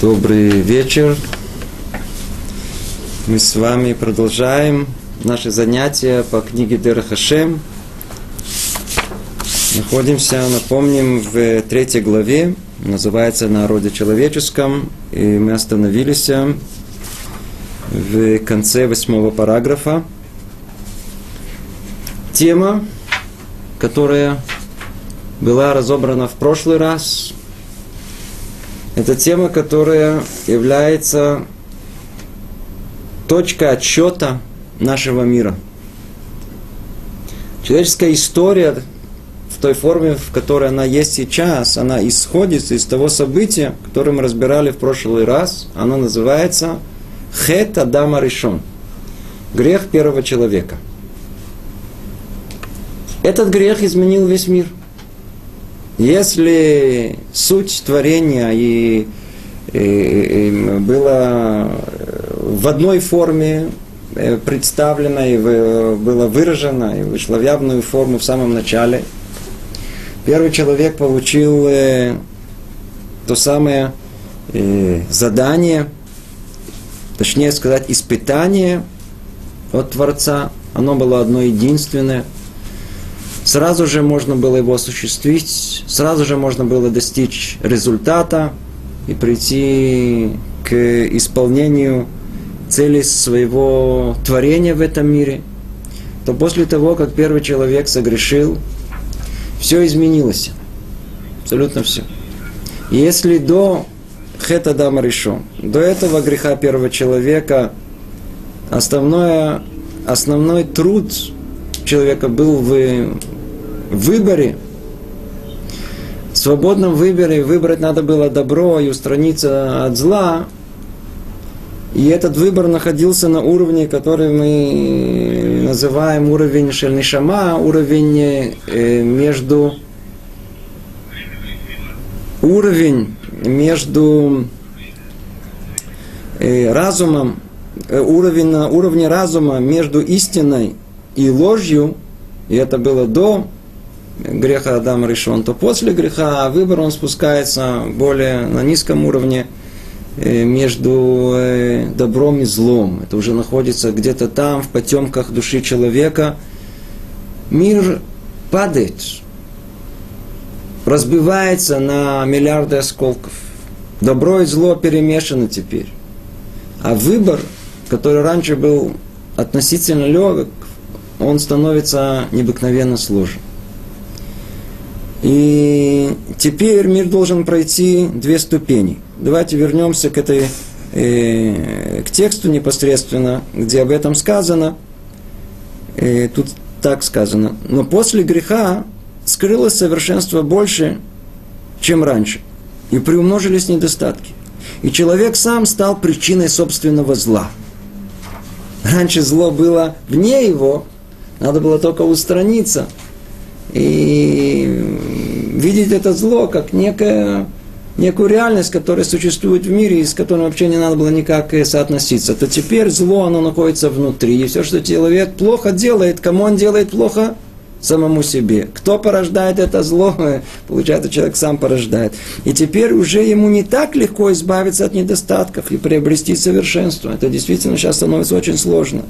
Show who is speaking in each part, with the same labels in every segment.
Speaker 1: Добрый вечер. Мы с вами продолжаем наши занятия по книге Дерахашем. Находимся, напомним, в третьей главе, называется «На роде человеческом», и мы остановились в конце восьмого параграфа. Тема, которая была разобрана в прошлый раз, это тема, которая является точкой отсчета нашего мира. Человеческая история в той форме, в которой она есть сейчас, она исходит из того события, которое мы разбирали в прошлый раз. Оно называется Хет Адама Ришон. Грех первого человека. Этот грех изменил весь мир – если суть творения и, и, и была в одной форме э, представлена и была выражена и вышла в явную форму в самом начале, первый человек получил э, то самое э, задание, точнее сказать, испытание от Творца. Оно было одно единственное – сразу же можно было его осуществить, сразу же можно было достичь результата и прийти к исполнению цели своего творения в этом мире, то после того, как первый человек согрешил, все изменилось. Абсолютно все. Если до Хета Дама решен, до этого греха первого человека, основное, основной труд человека был в выборе, в свободном выборе выбрать надо было добро и устраниться от зла. И этот выбор находился на уровне, который мы называем уровень шельнишама, уровень э, между уровень между э, разумом, э, уровень на уровне разума между истиной и ложью, и это было до греха Адам решен, то после греха выбор он спускается более на низком уровне э, между э, добром и злом. Это уже находится где-то там, в потемках души человека. Мир падает, разбивается на миллиарды осколков. Добро и зло перемешаны теперь. А выбор, который раньше был относительно легок, он становится необыкновенно сложным. И теперь мир должен пройти две ступени. Давайте вернемся к этой э, к тексту непосредственно, где об этом сказано. Э, тут так сказано. Но после греха скрылось совершенство больше, чем раньше. И приумножились недостатки. И человек сам стал причиной собственного зла. Раньше зло было вне его, надо было только устраниться – и видеть это зло как некое, некую реальность, которая существует в мире, и с которой вообще не надо было никак соотноситься, то теперь зло, оно находится внутри. И все, что человек плохо делает, кому он делает плохо? Самому себе. Кто порождает это зло, получается, человек сам порождает. И теперь уже ему не так легко избавиться от недостатков и приобрести совершенство. Это действительно сейчас становится очень сложно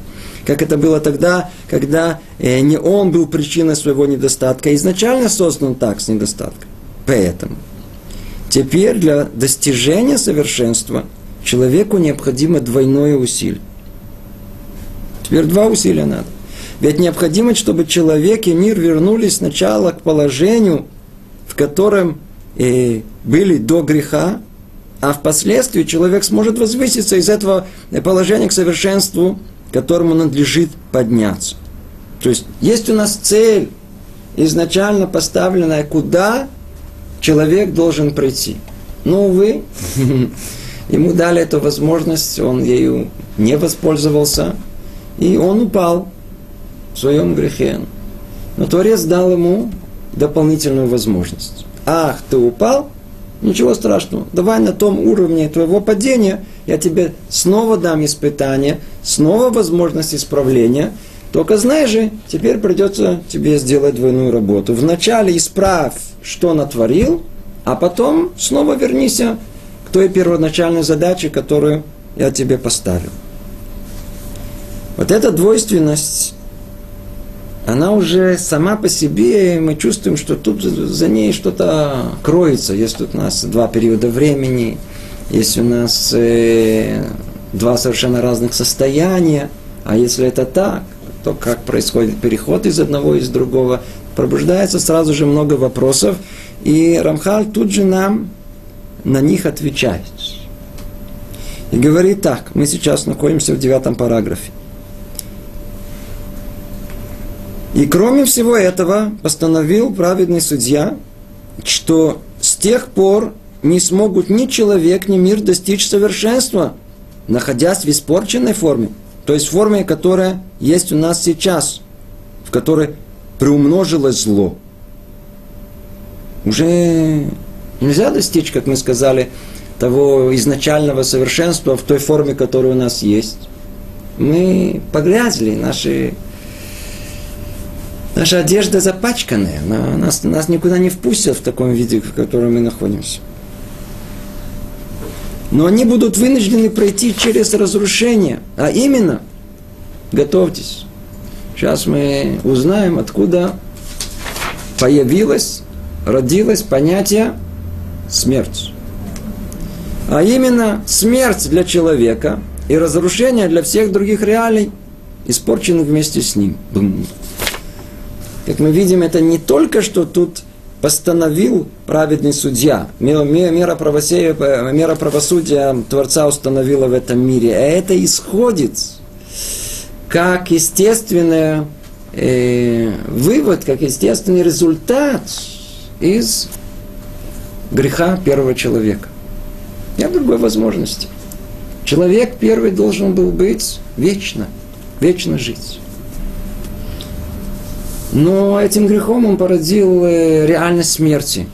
Speaker 1: как это было тогда, когда э, не он был причиной своего недостатка, изначально создан так с недостатком. Поэтому теперь для достижения совершенства человеку необходимо двойное усилие. Теперь два усилия надо. Ведь необходимо, чтобы человек и мир вернулись сначала к положению, в котором э, были до греха, а впоследствии человек сможет возвыситься из этого положения к совершенству которому надлежит подняться. То есть есть у нас цель, изначально поставленная, куда человек должен прийти. Но, увы, ему дали эту возможность, он ею не воспользовался, и он упал в своем грехе. Но Творец дал ему дополнительную возможность. Ах, ты упал? Ничего страшного. Давай на том уровне твоего падения я тебе снова дам испытание, снова возможность исправления. Только знай же, теперь придется тебе сделать двойную работу. Вначале исправь, что натворил, а потом снова вернись к той первоначальной задаче, которую я тебе поставил. Вот эта двойственность, она уже сама по себе, мы чувствуем, что тут за ней что-то кроется. Есть тут у нас два периода времени, есть у нас э, два совершенно разных состояния. А если это так, то как происходит переход из одного из другого, пробуждается сразу же много вопросов, и Рамхаль тут же нам на них отвечает. И говорит так, мы сейчас находимся в девятом параграфе. И кроме всего этого постановил праведный судья, что с тех пор не смогут ни человек, ни мир достичь совершенства, находясь в испорченной форме, то есть в форме, которая есть у нас сейчас, в которой приумножилось зло. Уже нельзя достичь, как мы сказали, того изначального совершенства в той форме, которая у нас есть. Мы погрязли, наши, наша одежда запачканная, нас, нас никуда не впустят в таком виде, в котором мы находимся. Но они будут вынуждены пройти через разрушение. А именно, готовьтесь. Сейчас мы узнаем, откуда появилось, родилось понятие смерть. А именно смерть для человека и разрушение для всех других реалий испорчены вместе с ним. Бум. Как мы видим, это не только что тут постановил праведный судья. Мера правосудия, мера правосудия Творца установила в этом мире. А это исходит как естественный э, вывод, как естественный результат из греха первого человека. Нет другой возможности. Человек первый должен был быть вечно, вечно жить. Но этим грехом он породил э, реальность смерти.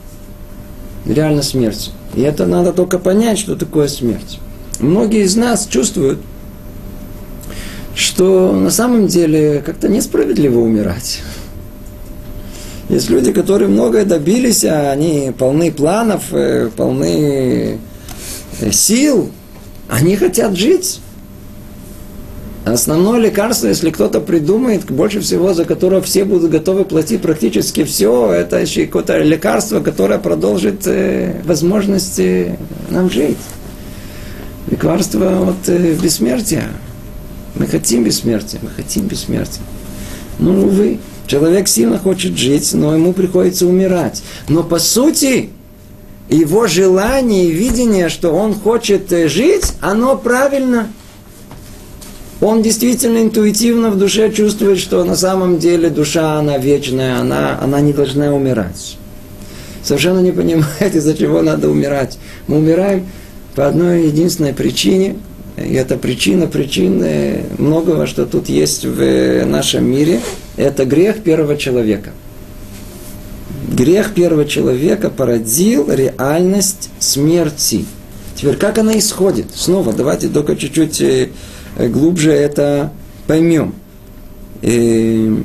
Speaker 1: Реальность смерти. И это надо только понять, что такое смерть. Многие из нас чувствуют, что на самом деле как-то несправедливо умирать. Есть люди, которые многое добились, а они полны планов, э, полны э, сил, они хотят жить. Основное лекарство, если кто-то придумает, больше всего, за которое все будут готовы платить практически все, это еще какое-то лекарство, которое продолжит э, возможности нам жить. Лекарство от э, бессмертия. Мы хотим бессмертия, мы хотим бессмертия. Ну, увы, человек сильно хочет жить, но ему приходится умирать. Но по сути, его желание и видение, что он хочет э, жить, оно правильно – он действительно интуитивно в душе чувствует, что на самом деле душа, она вечная, она, она не должна умирать. Совершенно не понимает, из-за чего надо умирать. Мы умираем по одной единственной причине, и эта причина, причины многого, что тут есть в нашем мире, это грех первого человека. Грех первого человека породил реальность смерти. Теперь, как она исходит? Снова, давайте только чуть-чуть э, Э, глубже это поймем. И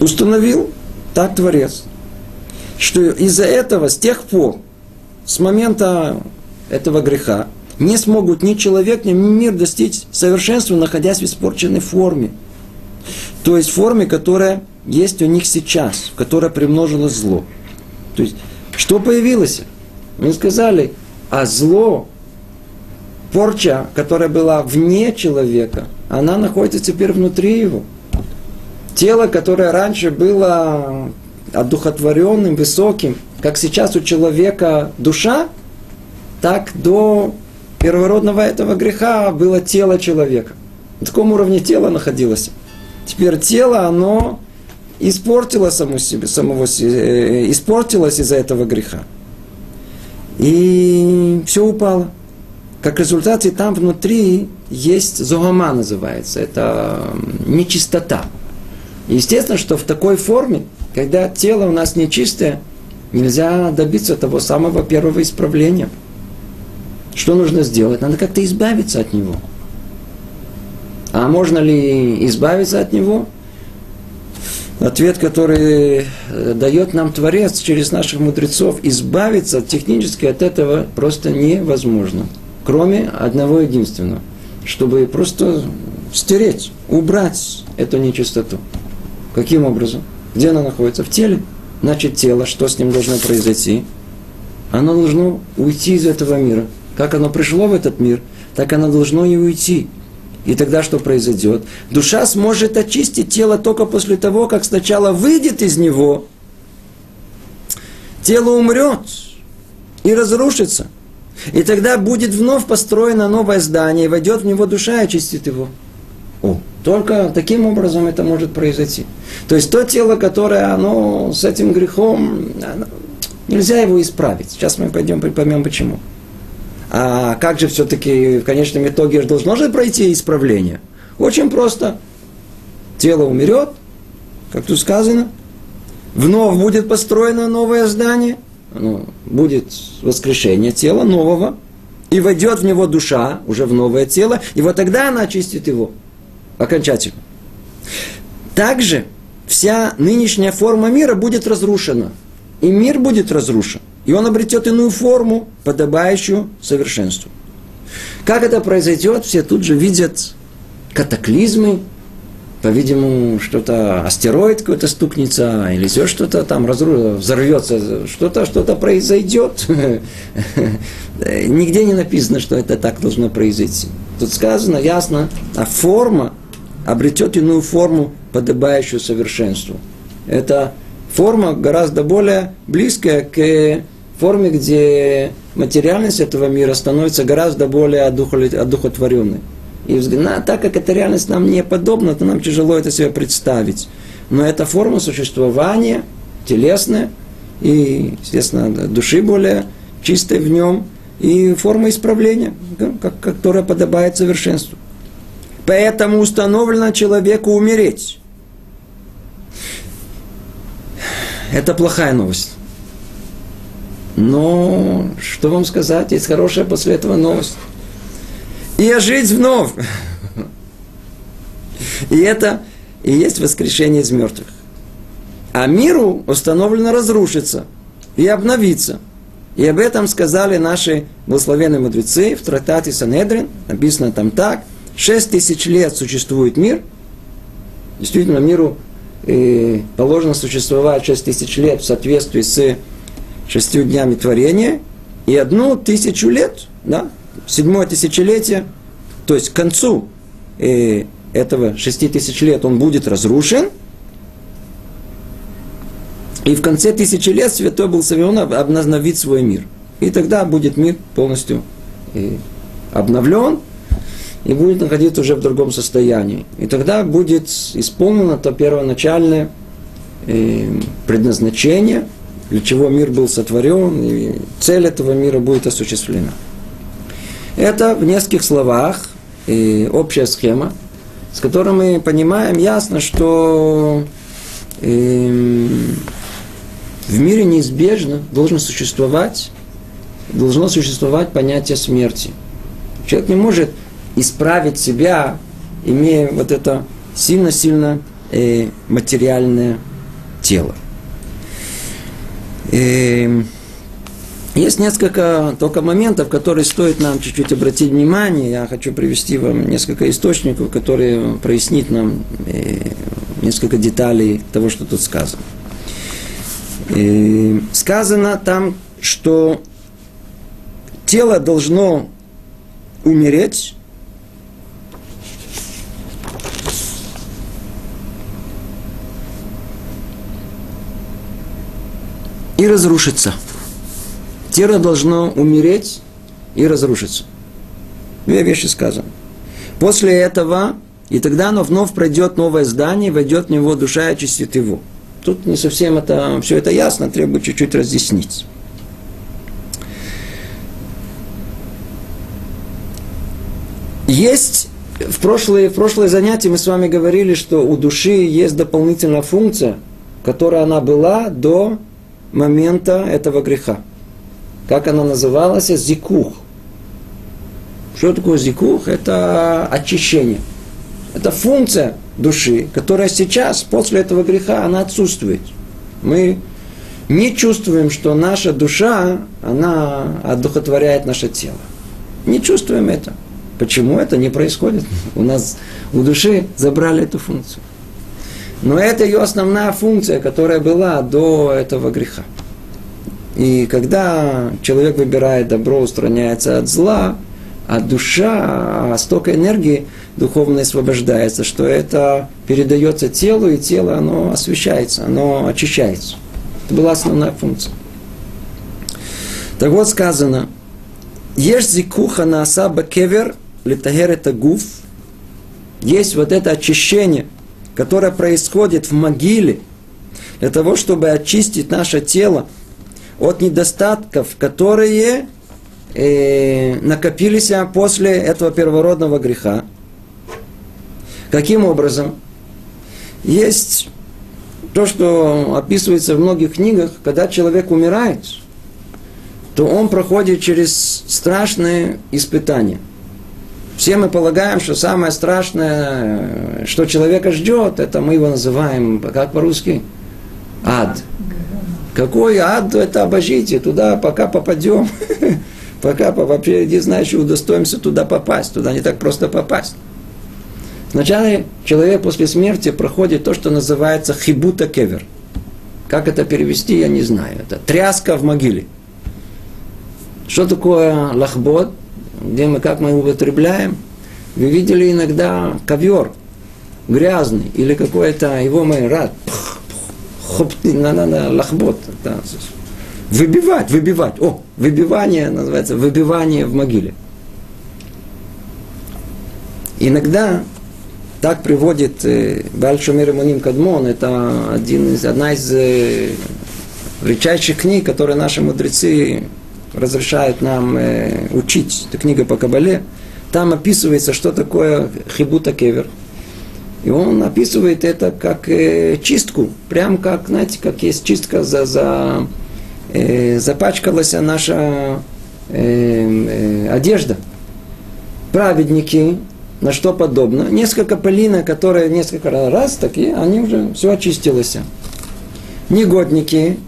Speaker 1: установил так Творец, что из-за этого, с тех пор, с момента этого греха, не смогут ни человек, ни мир достичь совершенства, находясь в испорченной форме. То есть форме, которая есть у них сейчас, в которой примножилось зло. То есть, что появилось? Мы сказали, а зло, порча, которая была вне человека, она находится теперь внутри его. Тело, которое раньше было одухотворенным, высоким, как сейчас у человека душа, так до первородного этого греха было тело человека. На таком уровне тело находилось. Теперь тело, оно испортило само себе, самого, э, испортилось из-за этого греха. И все упало. Как результат, и там внутри есть зогома называется. Это нечистота. Естественно, что в такой форме, когда тело у нас нечистое, нельзя добиться того самого первого исправления. Что нужно сделать? Надо как-то избавиться от него. А можно ли избавиться от него? Ответ, который э, дает нам Творец через наших мудрецов, избавиться технически от этого просто невозможно. Кроме одного единственного, чтобы просто стереть, убрать эту нечистоту. Каким образом? Где она находится? В теле. Значит, тело, что с ним должно произойти? Оно должно уйти из этого мира. Как оно пришло в этот мир, так оно должно и уйти. И тогда что произойдет? Душа сможет очистить тело только после того, как сначала выйдет из него, тело умрет и разрушится. И тогда будет вновь построено новое здание, и войдет в него душа и очистит его. О, только таким образом это может произойти. То есть то тело, которое оно с этим грехом, оно, нельзя его исправить. Сейчас мы пойдем поймем почему. А как же все-таки в конечном итоге должно же пройти исправление? Очень просто. Тело умерет, как тут сказано, вновь будет построено новое здание, ну, будет воскрешение тела нового, и войдет в него душа, уже в новое тело, и вот тогда она очистит его окончательно. Также вся нынешняя форма мира будет разрушена, и мир будет разрушен и он обретет иную форму, подобающую совершенству. Как это произойдет, все тут же видят катаклизмы, по-видимому, что-то, астероид какой-то стукнется, или еще что-то там разру... взорвется, что-то, что-то произойдет. Нигде не написано, что это так должно произойти. Тут сказано ясно, а форма обретет иную форму, подобающую совершенству. Это форма гораздо более близкая к форме, где материальность этого мира становится гораздо более одухотворенной. И взгляд, так как эта реальность нам не подобна, то нам тяжело это себе представить. Но это форма существования, телесная, и, естественно, души более чистой в нем, и форма исправления, которая подобает совершенству. Поэтому установлено человеку умереть. Это плохая новость. Но что вам сказать, есть хорошая после этого новость. И ожить вновь. И это и есть воскрешение из мертвых. А миру установлено разрушиться и обновиться. И об этом сказали наши благословенные мудрецы в трактате Санедрин. Написано там так. Шесть тысяч лет существует мир. Действительно, миру э, положено существовать шесть тысяч лет в соответствии с шестью днями творения. И одну тысячу лет, да, седьмое тысячелетие, то есть к концу э, этого шести тысяч лет он будет разрушен, и в конце тысячи лет святой был Савион обновит свой мир. И тогда будет мир полностью э, обновлен, и будет находиться уже в другом состоянии. И тогда будет исполнено то первоначальное э, предназначение – для чего мир был сотворен, и цель этого мира будет осуществлена. Это в нескольких словах и общая схема, с которой мы понимаем ясно, что э, в мире неизбежно должен существовать, должно существовать понятие смерти. Человек не может исправить себя, имея вот это сильно-сильно э, материальное тело. И есть несколько только моментов, которые стоит нам чуть-чуть обратить внимание. Я хочу привести вам несколько источников, которые прояснит нам э, несколько деталей того, что тут сказано. И сказано там, что тело должно умереть, и разрушиться. Тело должно умереть и разрушиться. Две вещи сказаны. После этого, и тогда оно вновь пройдет новое здание, войдет в него душа и очистит его. Тут не совсем это, все это ясно, требует чуть-чуть разъяснить. Есть в прошлые, в прошлое занятие мы с вами говорили, что у души есть дополнительная функция, которая она была до момента этого греха. Как она называлась? Зикух. Что такое зикух? Это очищение. Это функция души, которая сейчас, после этого греха, она отсутствует. Мы не чувствуем, что наша душа, она одухотворяет наше тело. Не чувствуем это. Почему это не происходит? У нас у души забрали эту функцию. Но это ее основная функция, которая была до этого греха. И когда человек выбирает добро, устраняется от зла, а душа, столько энергии духовной освобождается, что это передается телу, и тело, оно освещается, оно очищается. Это была основная функция. Так вот сказано, Ешь зикуха на асаба кевер, литагер это гуф. Есть вот это очищение, которое происходит в могиле, для того, чтобы очистить наше тело от недостатков, которые э, накопились после этого первородного греха. Каким образом? Есть то, что описывается в многих книгах, когда человек умирает, то он проходит через страшные испытания. Все мы полагаем, что самое страшное, что человека ждет, это мы его называем, как по-русски? Ад. Какой ад, это обожите, туда пока попадем, пока вообще не знаю, что удостоимся туда попасть, туда не так просто попасть. Сначала человек после смерти проходит то, что называется хибута кевер. Как это перевести, я не знаю. Это тряска в могиле. Что такое лахбот? Где мы, как мы его употребляем? Вы видели иногда ковер грязный или какой-то его мы рад. Лахбот. Да. Выбивать, выбивать. О, выбивание называется, выбивание в могиле. Иногда так приводит э, Бальшумир Муним Кадмон, это один из, одна из э, редчайших книг, которые наши мудрецы разрешают нам э, учить. Это книга по Кабале. Там описывается, что такое хибута кевер. И он описывает это как э, чистку. Прям как, знаете, как есть чистка за, за э, запачкалась наша э, э, одежда. Праведники, на что подобно. Несколько пылина, которые несколько раз такие, они уже все очистилось. Негодники,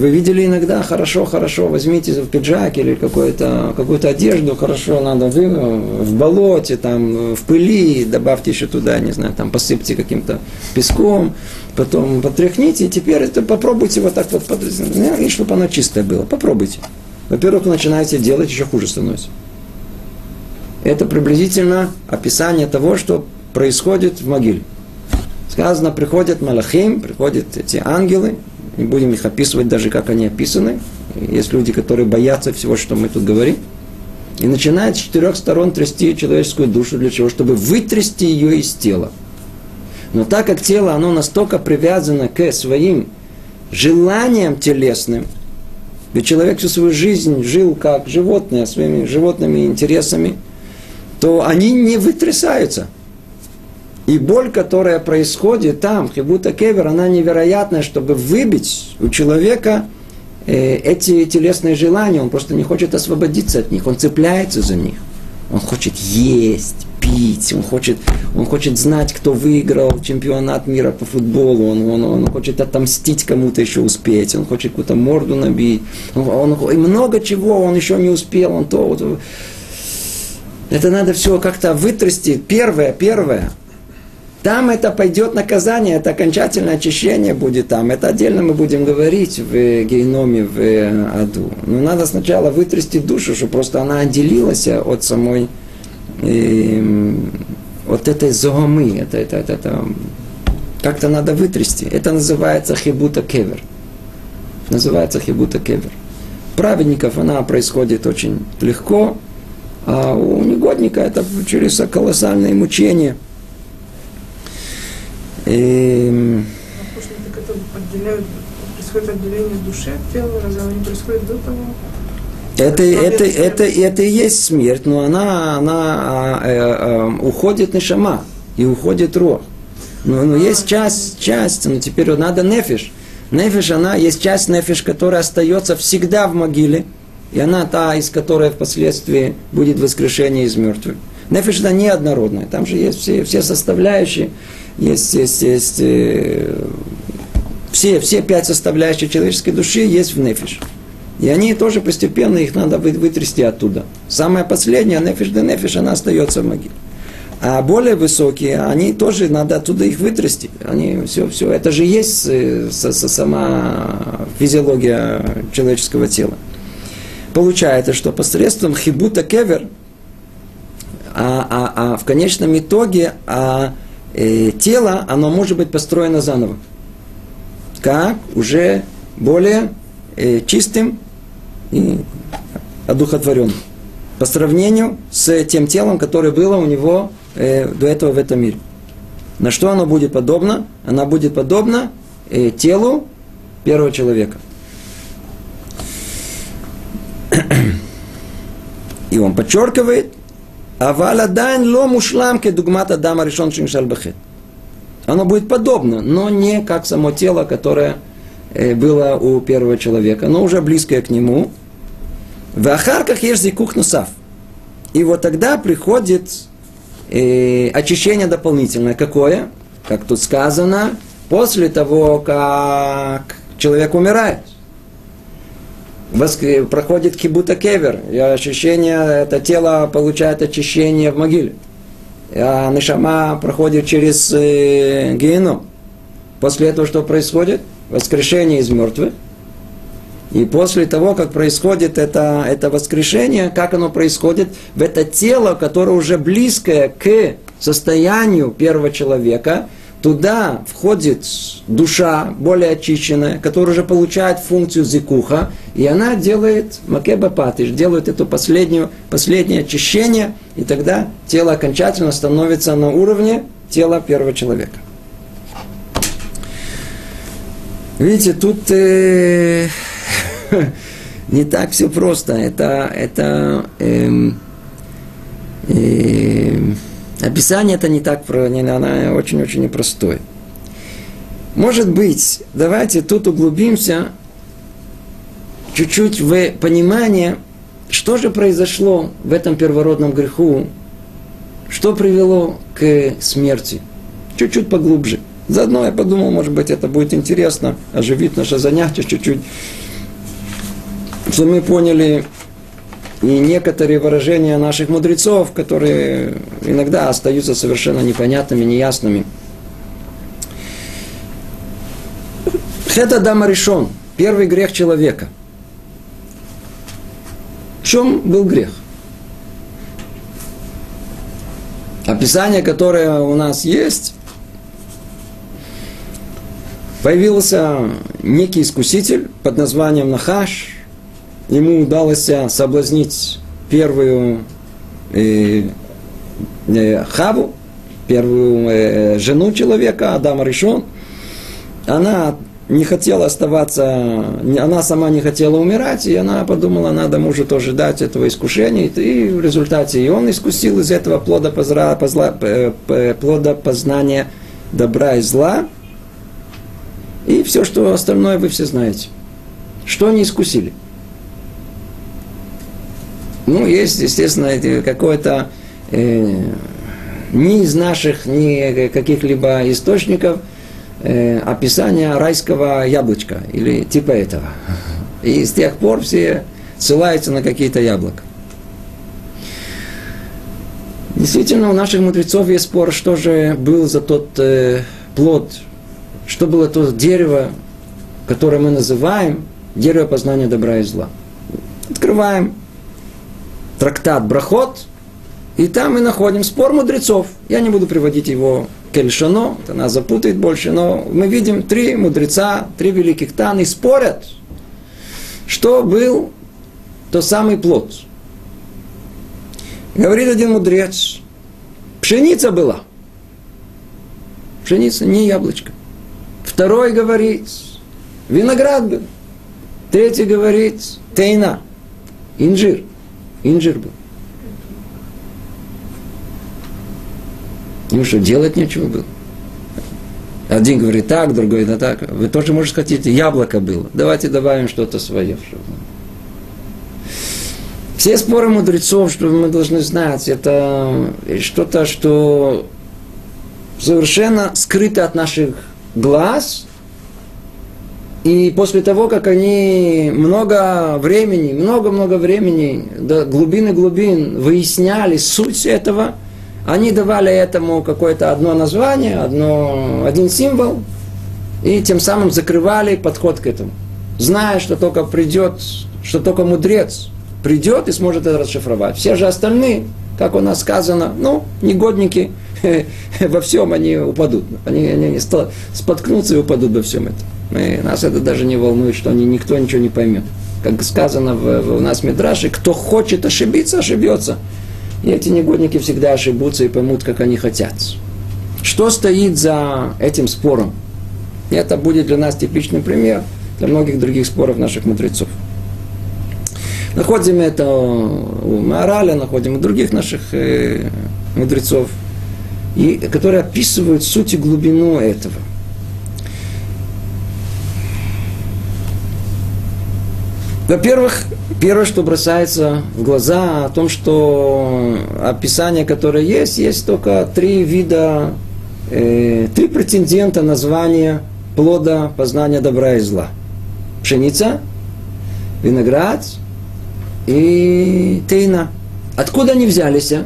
Speaker 1: вы видели иногда, хорошо, хорошо, возьмите в пиджак или какую-то какую одежду, хорошо, надо вы, в болоте, там, в пыли, добавьте еще туда, не знаю, там, посыпьте каким-то песком, потом потряхните, и теперь это попробуйте вот так вот, и чтобы оно чистое было, попробуйте. Во-первых, начинаете делать, еще хуже становится. Это приблизительно описание того, что происходит в могиле. Сказано, приходят малахим, приходят эти ангелы, не будем их описывать даже, как они описаны. Есть люди, которые боятся всего, что мы тут говорим. И начинает с четырех сторон трясти человеческую душу для чего? Чтобы вытрясти ее из тела. Но так как тело, оно настолько привязано к своим желаниям телесным, ведь человек всю свою жизнь жил как животное, своими животными интересами – то они не вытрясаются. И боль, которая происходит там, хибута кевер, она невероятная, чтобы выбить у человека э, эти телесные желания. Он просто не хочет освободиться от них, он цепляется за них. Он хочет есть, пить, он хочет, он хочет знать, кто выиграл чемпионат мира по футболу, он, он, он хочет отомстить кому-то еще успеть, он хочет какую-то морду набить, он, он, и много чего он еще не успел, он то, вот, это надо все как-то вытрясти. Первое, первое. Там это пойдет наказание, это окончательное очищение будет там. Это отдельно мы будем говорить в геноме, в аду. Но надо сначала вытрясти душу, чтобы просто она отделилась от самой, э, от этой зоомы. Это, это, это, это, как-то надо вытрясти. Это называется хибута кевер. Называется хибута кевер. Праведников она происходит очень легко, а у негодника это через колоссальные мучения. И... происходит отделение души от тела, разве оно не происходит до того? Это, это, это, это и есть смерть, но она, она э, э, уходит на шама и уходит рог. Но, но есть часть, часть, но теперь надо нефиш. Нефиш, она, есть часть нефиш, которая остается всегда в могиле, и она та, из которой впоследствии будет воскрешение из мертвых. Нефиш это неоднородное. Там же есть все, все составляющие. Есть, есть, есть э, все, все пять составляющих человеческой души есть в нефиш. И они тоже постепенно, их надо вытрясти оттуда. Самая последняя, нефиш да нефиш, она остается в могиле. А более высокие, они тоже надо оттуда их вытрясти. Они все, все, это же есть э, сама физиология человеческого тела. Получается, что посредством хибута кевер, а, а, а в конечном итоге а, э, тело, оно может быть построено заново. Как уже более э, чистым и одухотворенным. По сравнению с тем телом, которое было у него э, до этого в этом мире. На что оно будет подобно? Оно будет подобно э, телу первого человека. И он подчеркивает, Аваля дайн ло мушлам кедугмата дама решен шиншал бахет. Оно будет подобно, но не как само тело, которое э, было у первого человека, но уже близкое к нему. В ахарках есть зикух носав. И вот тогда приходит э, очищение дополнительное. Какое? Как тут сказано, после того, как человек умирает. Воскр... Проходит кибута кевер, и ощущение, это тело получает очищение в могиле. А нишама проходит через э, геном. После этого что происходит? Воскрешение из мертвых. И после того, как происходит это, это воскрешение, как оно происходит, в это тело, которое уже близкое к состоянию первого человека, туда входит душа более очищенная, которая уже получает функцию зикуха, и она делает макеба патиш, делает это последнее, последнее очищение, и тогда тело окончательно становится на уровне тела первого человека. Видите, тут э, не так все просто. Это, это эм, эм, описание это не так, оно очень-очень непростое. Может быть, давайте тут углубимся чуть-чуть в понимание, что же произошло в этом первородном греху, что привело к смерти. Чуть-чуть поглубже. Заодно я подумал, может быть, это будет интересно, оживить наше занятие чуть-чуть что мы поняли и некоторые выражения наших мудрецов, которые иногда остаются совершенно непонятными, неясными. Это дама решен. Первый грех человека. В чем был грех? Описание, которое у нас есть, появился некий искуситель под названием Нахаш – ему удалось соблазнить первую э, э, Хаву, первую э, жену человека, Адама Ришон, она не хотела оставаться, она сама не хотела умирать, и она подумала, надо мужу тоже дать этого искушения, и в результате и он искусил из этого плода, позра, позла, плода познания добра и зла, и все, что остальное вы все знаете. Что они искусили? Ну, есть, естественно, какое-то э, ни из наших, ни каких-либо источников э, описание райского яблочка или типа этого. И с тех пор все ссылаются на какие-то яблока. Действительно, у наших мудрецов есть спор, что же был за тот э, плод, что было то дерево, которое мы называем дерево познания добра и зла. Открываем трактат Брахот, и там мы находим спор мудрецов. Я не буду приводить его к Эльшано, это нас запутает больше, но мы видим три мудреца, три великих Таны спорят, что был то самый плод. Говорит один мудрец, пшеница была. Пшеница, не яблочко. Второй говорит, виноград был. Третий говорит, тейна, инжир. Инжир был. Ему что, делать нечего было? Один говорит так, другой да так. Вы тоже, может, хотите, яблоко было. Давайте добавим что-то свое. Все споры мудрецов, что мы должны знать, это что-то, что совершенно скрыто от наших глаз. И после того, как они много времени, много-много времени, до глубины глубин выясняли суть этого, они давали этому какое-то одно название, одно, один символ, и тем самым закрывали подход к этому. Зная, что только придет, что только мудрец придет и сможет это расшифровать. Все же остальные, как у нас сказано, ну, негодники, во всем они упадут. Они, они споткнутся и упадут во всем этом. И нас это даже не волнует, что они, никто ничего не поймет. Как сказано в, в, у нас в Мидраше, кто хочет ошибиться, ошибется. И эти негодники всегда ошибутся и поймут, как они хотят. Что стоит за этим спором? Это будет для нас типичный пример для многих других споров наших мудрецов. Находим это у Маораля, находим у других наших э, мудрецов, и, которые описывают суть и глубину этого. Во-первых, первое, что бросается в глаза, о том, что описание, которое есть, есть только три вида, э, три претендента на звание плода познания добра и зла. Пшеница, виноград и тейна. Откуда они взялись? А?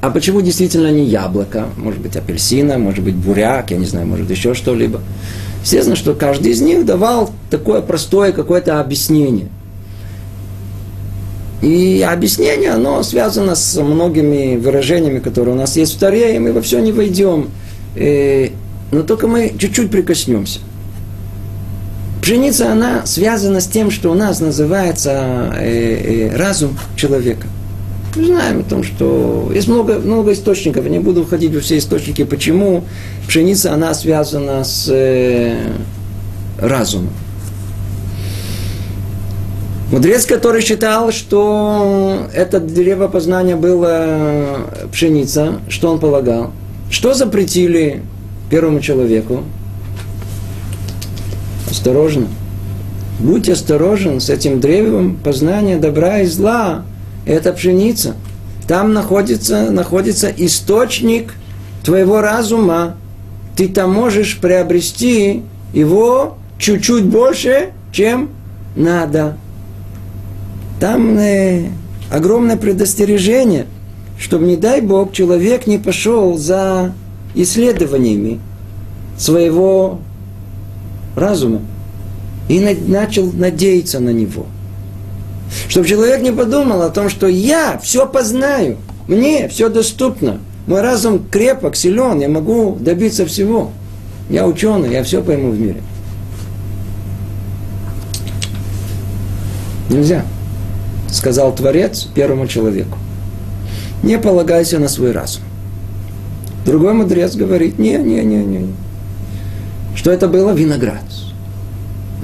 Speaker 1: а почему действительно не яблоко? Может быть, апельсина, может быть, буряк, я не знаю, может, еще что-либо. Естественно, что каждый из них давал такое простое какое-то объяснение. И объяснение, оно связано с многими выражениями, которые у нас есть в Таре, и мы во все не войдем. Э, но только мы чуть-чуть прикоснемся. Пшеница, она связана с тем, что у нас называется э, э, разум человека. Мы знаем о том, что есть много, много источников, я не буду входить во все источники, почему пшеница, она связана с разумом. Мудрец, который считал, что это древо познания было пшеница, что он полагал? Что запретили первому человеку? Осторожно. Будь осторожен с этим древом познания добра и зла. Это пшеница. Там находится, находится источник твоего разума. Ты там можешь приобрести его чуть-чуть больше, чем надо. Там огромное предостережение, чтобы, не дай Бог, человек не пошел за исследованиями своего разума и начал надеяться на него. Чтобы человек не подумал о том, что я все познаю, мне все доступно, мой разум крепок, силен, я могу добиться всего. Я ученый, я все пойму в мире. Нельзя, сказал Творец первому человеку. Не полагайся на свой разум. Другой мудрец говорит, не, не, не, не. Что это было? Виноград.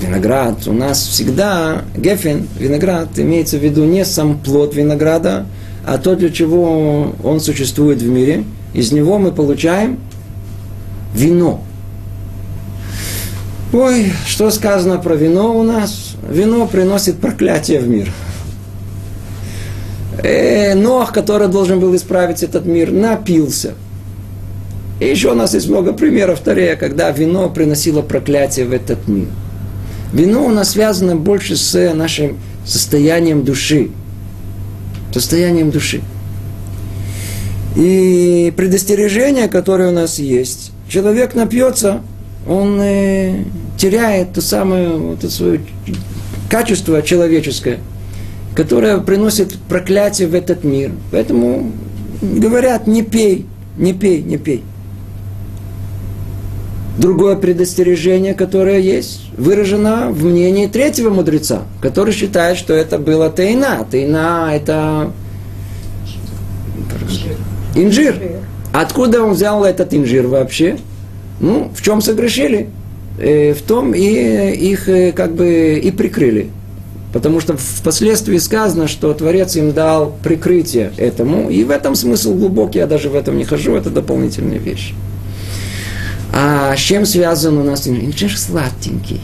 Speaker 1: Виноград у нас всегда, гефен, виноград, имеется в виду не сам плод винограда, а то, для чего он существует в мире. Из него мы получаем вино. Ой, что сказано про вино у нас? Вино приносит проклятие в мир. Э, Нох, который должен был исправить этот мир, напился – и еще у нас есть много примеров Тарея, когда вино приносило проклятие в этот мир. Вино у нас связано больше с нашим состоянием души. Состоянием души. И предостережение, которое у нас есть, человек напьется, он э, теряет то самое вот это свое качество человеческое, которое приносит проклятие в этот мир. Поэтому говорят, не пей, не пей, не пей. Другое предостережение, которое есть, выражено в мнении третьего мудреца, который считает, что это было тайна. Тайна – это инжир. Откуда он взял этот инжир вообще? Ну, в чем согрешили? Э, в том и их э, как бы и прикрыли. Потому что впоследствии сказано, что Творец им дал прикрытие этому. И в этом смысл глубокий, я даже в этом не хожу, это дополнительная вещь. А с чем связан у нас инжир? Сладенький.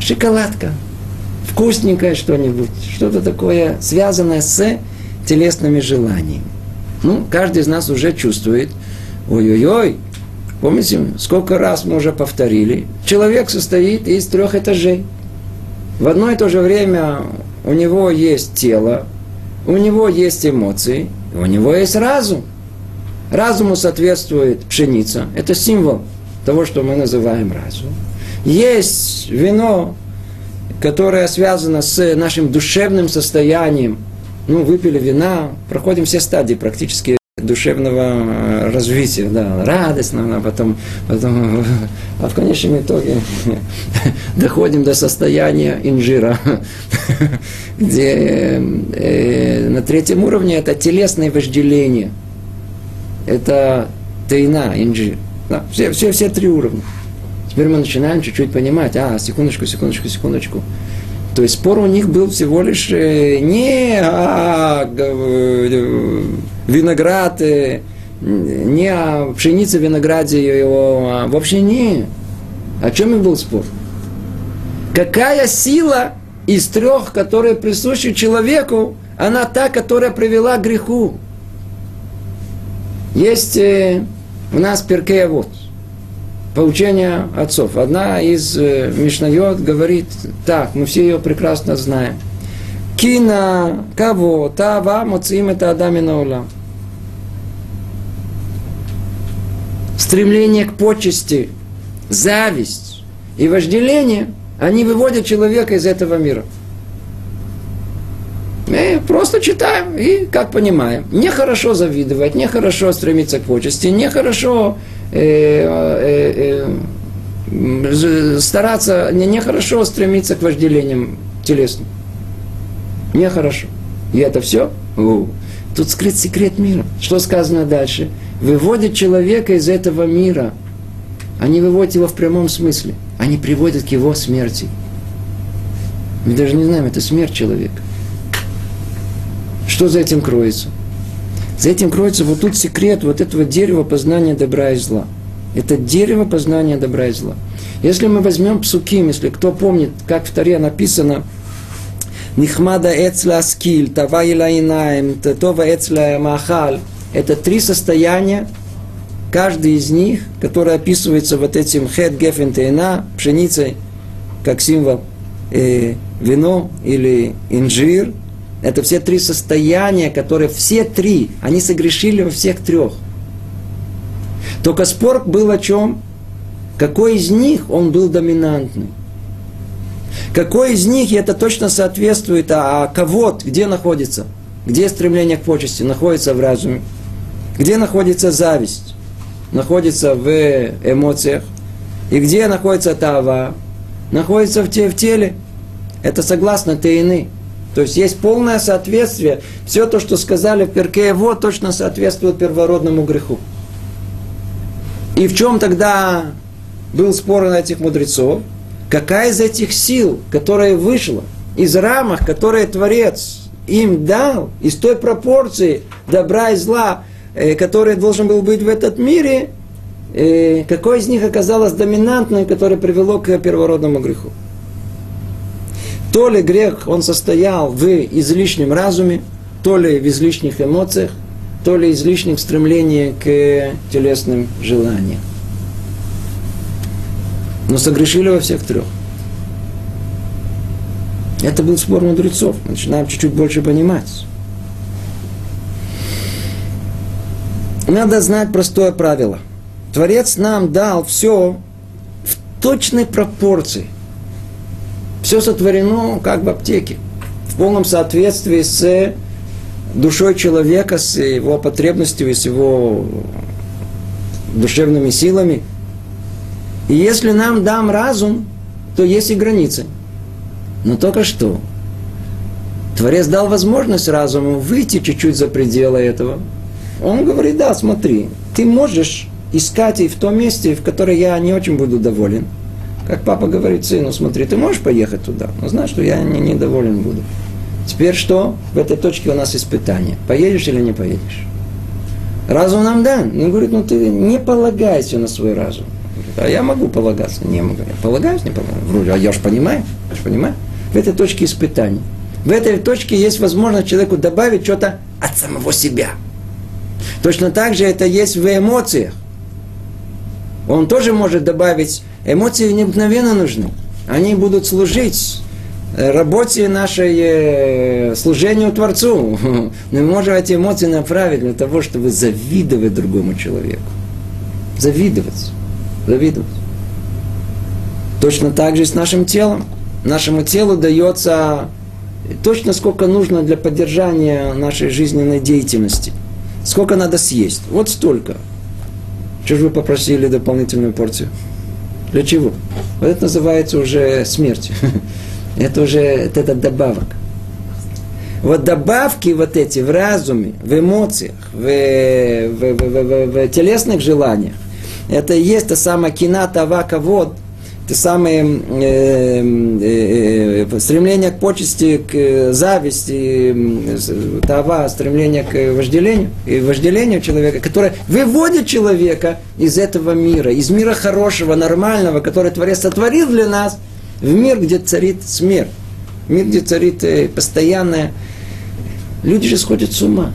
Speaker 1: Шоколадка. вкусненькое что-нибудь, что-то такое связанное с телесными желаниями. Ну, каждый из нас уже чувствует, ой-ой-ой, помните, сколько раз мы уже повторили, человек состоит из трех этажей. В одно и то же время у него есть тело, у него есть эмоции, у него есть разум. Разуму соответствует пшеница. Это символ того, что мы называем разум. Есть вино, которое связано с нашим душевным состоянием. Ну, выпили вина, проходим все стадии практически душевного э, развития, да, радостного, а потом, потом, а в конечном итоге доходим до состояния инжира, где э, на третьем уровне это телесное вожделение, это тайна, инжир, да, все, все, все три уровня. Теперь мы начинаем чуть-чуть понимать, а, секундочку, секундочку, секундочку, то есть спор у них был всего лишь э, не о э, виноград, э, не о пшенице, винограде его, а вообще не. О чем и был спор? Какая сила из трех, которые присущи человеку, она та, которая привела к греху? Есть у нас перкея вот поучения отцов. Одна из э, Мишнайот говорит так, мы все ее прекрасно знаем. Кина, кого, тава, моцим это адамина. Стремление к почести, зависть и вожделение, они выводят человека из этого мира. Мы просто читаем и как понимаем. Нехорошо завидовать, нехорошо стремиться к почести, нехорошо стараться, не, нехорошо стремиться к вожделениям телесным. Нехорошо. И это все? У. Тут скрыт секрет мира. Что сказано дальше? Выводит человека из этого мира. Они выводят его в прямом смысле. Они приводят к его смерти. Мы даже не знаем, это смерть человека. Что за этим кроется? За этим кроется вот тут секрет вот этого дерева познания добра и зла. Это дерево познания добра и зла. Если мы возьмем псуким, если кто помнит, как в Таре написано, Нихмада эцла скиль, тава илаинаем, това эцла махаль. Это три состояния, каждый из них, который описывается вот этим хед гефен тейна, пшеницей, как символ э, вино или инжир – это все три состояния, которые все три, они согрешили во всех трех. Только спор был о чем? Какой из них он был доминантный? Какой из них, и это точно соответствует, а, а кого, где находится? Где стремление к почести? Находится в разуме. Где находится зависть? Находится в эмоциях. И где находится тава? Находится в, те, в теле. Это согласно тейны. То есть есть полное соответствие. Все то, что сказали в Перке вот точно соответствует первородному греху. И в чем тогда был спор на этих мудрецов? Какая из этих сил, которая вышла из рамок, которые Творец им дал, из той пропорции добра и зла, э, который должен был быть в этот мире, э, какой из них оказалось доминантной, которое привело к первородному греху? То ли грех, он состоял в излишнем разуме, то ли в излишних эмоциях, то ли излишних стремлений к телесным желаниям. Но согрешили во всех трех. Это был спор мудрецов. Начинаем чуть-чуть больше понимать. Надо знать простое правило. Творец нам дал все в точной пропорции – все сотворено как в аптеке, в полном соответствии с душой человека, с его потребностью и с его душевными силами. И если нам дам разум, то есть и границы. Но только что. Творец дал возможность разуму выйти чуть-чуть за пределы этого. Он говорит, да, смотри, ты можешь искать и в том месте, в котором я не очень буду доволен – как папа говорит сыну, смотри, ты можешь поехать туда, но знаешь, что я не, недоволен буду. Теперь что? В этой точке у нас испытание. Поедешь или не поедешь? Разум нам дан. Он говорит, ну ты не полагайся на свой разум. а я могу полагаться. Не могу. Я полагаюсь, не полагаюсь. Вроде, а я же понимаю. Я же понимаю. в этой точке испытаний. В этой точке есть возможность человеку добавить что-то от самого себя. Точно так же это есть в эмоциях. Он тоже может добавить, эмоции необыкновенно нужны. Они будут служить э, работе нашей э, служению Творцу. Мы можем эти эмоции направить для того, чтобы завидовать другому человеку. Завидовать. Завидовать. Точно так же и с нашим телом. Нашему телу дается точно сколько нужно для поддержания нашей жизненной деятельности. Сколько надо съесть. Вот столько. Что же вы попросили дополнительную порцию? Для чего? Вот это называется уже смерть. Это уже это добавок. Вот добавки вот эти в разуме, в эмоциях, в, в, в, в, в, в телесных желаниях, это и есть та самая кината вака вот, те самые э, э, э, стремление к почести, к э, зависти, тава, стремление к вожделению, и вожделению человека, которое выводит человека из этого мира, из мира хорошего, нормального, который Творец сотворил для нас, в мир, где царит смерть, мир, где царит э, постоянное. Люди же сходят с ума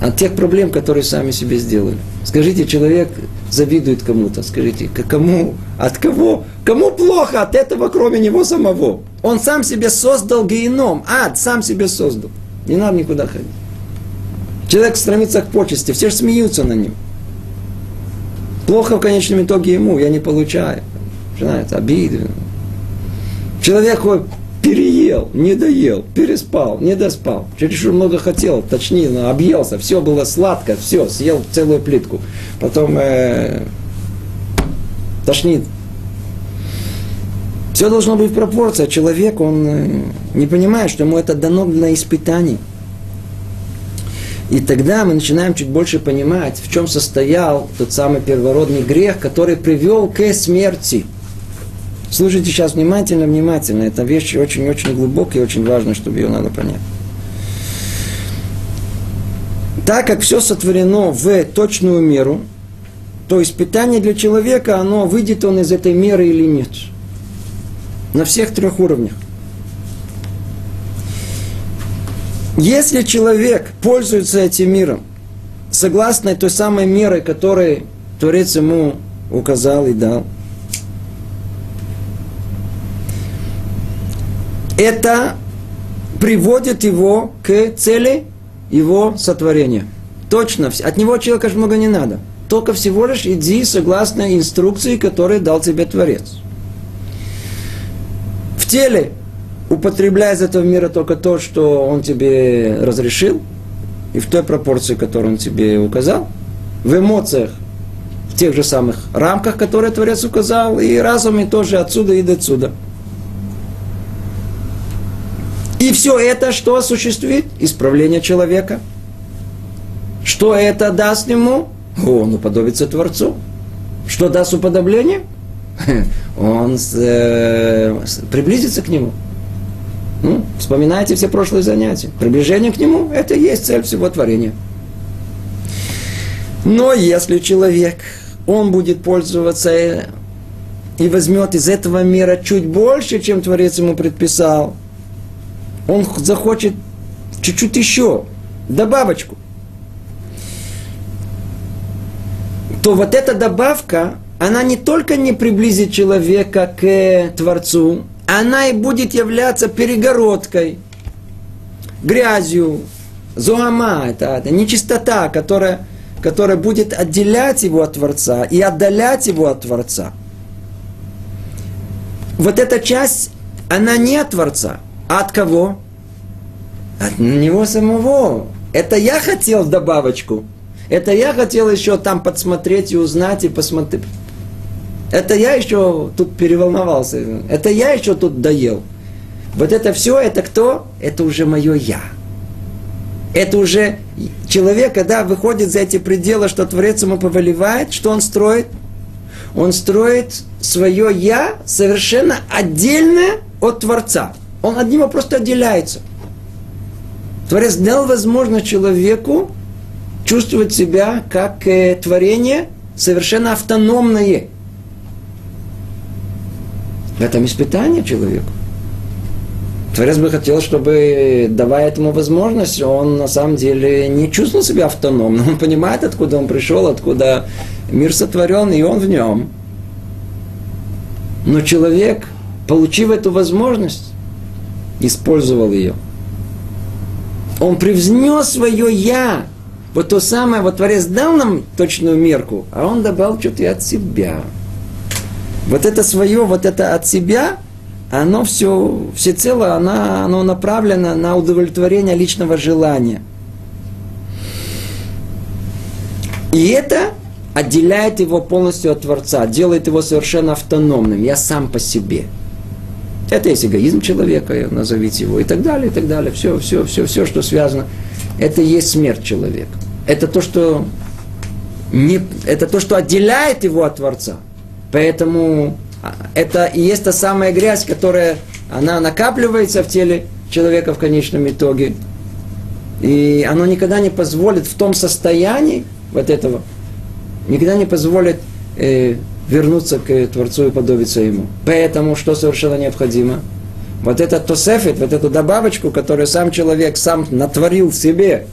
Speaker 1: от тех проблем, которые сами себе сделали. Скажите, человек завидует кому-то, скажите, кому, от кого, кому плохо от этого, кроме него самого? Он сам себе создал геном, ад сам себе создал. Не надо никуда ходить. Человек стремится к почести, все же смеются на нем. Плохо в конечном итоге ему, я не получаю. Знаете, обиды. Человек переел, не доел, переспал, не доспал, чересчур много хотел, точнее, ну, объелся, все было сладко, все, съел целую плитку. Потом э, тошнит. Все должно быть в пропорции. Человек, он э, не понимает, что ему это дано для испытаний. И тогда мы начинаем чуть больше понимать, в чем состоял тот самый первородный грех, который привел к смерти – Слушайте сейчас внимательно, внимательно. Это вещь очень-очень глубокая и очень важно, чтобы ее надо понять. Так как все сотворено в точную меру, то испытание для человека, оно выйдет он из этой меры или нет. На всех трех уровнях. Если человек пользуется этим миром, согласно той самой мерой, которой Творец ему указал и дал – это приводит его к цели его сотворения. Точно, от него человека много не надо. Только всего лишь иди согласно инструкции, которые дал тебе Творец. В теле употребляй из этого мира только то, что он тебе разрешил, и в той пропорции, которую он тебе указал. В эмоциях в тех же самых рамках, которые Творец указал, и разуме тоже отсюда и до отсюда. И все это что осуществит? Исправление человека. Что это даст ему? Он уподобится Творцу. Что даст уподобление? Он э, приблизится к нему. Ну, вспоминайте все прошлые занятия. Приближение к нему – это и есть цель всего творения. Но если человек, он будет пользоваться и возьмет из этого мира чуть больше, чем Творец ему предписал – он захочет чуть-чуть еще, добавочку, то вот эта добавка, она не только не приблизит человека к Творцу, она и будет являться перегородкой, грязью, зоама, это, это нечистота, которая, которая будет отделять его от Творца и отдалять его от Творца. Вот эта часть, она не от Творца – от кого? От него самого. Это я хотел добавочку. Это я хотел еще там подсмотреть и узнать и посмотреть. Это я еще тут переволновался. Это я еще тут доел. Вот это все, это кто? Это уже мое я. Это уже человек, когда выходит за эти пределы, что Творец ему повелевает, что он строит? Он строит свое я совершенно отдельное от Творца. Он от него просто отделяется. Творец дал возможность человеку чувствовать себя как э, творение совершенно автономное. В этом испытание человеку. Творец бы хотел, чтобы, давая этому возможность, он на самом деле не чувствовал себя автономным. Он понимает, откуда он пришел, откуда мир сотворен, и он в нем. Но человек, получив эту возможность, использовал ее. Он привзнес свое «я». Вот то самое, вот Творец дал нам точную мерку, а он добавил что-то от себя. Вот это свое, вот это от себя, оно все, всецело, оно, оно направлено на удовлетворение личного желания. И это отделяет его полностью от Творца, делает его совершенно автономным. Я сам по себе. Это есть эгоизм человека, назовите его, и так далее, и так далее. Все, все, все, все, что связано. Это есть смерть человека. Это то, что не, это то, что отделяет его от Творца. Поэтому а, это и есть та самая грязь, которая она накапливается в теле человека в конечном итоге. И оно никогда не позволит в том состоянии вот этого, никогда не позволит э, вернуться к Творцу и подобиться Ему. Поэтому что совершенно необходимо? Вот этот тосефет, вот эту добавочку, которую сам человек сам натворил себе,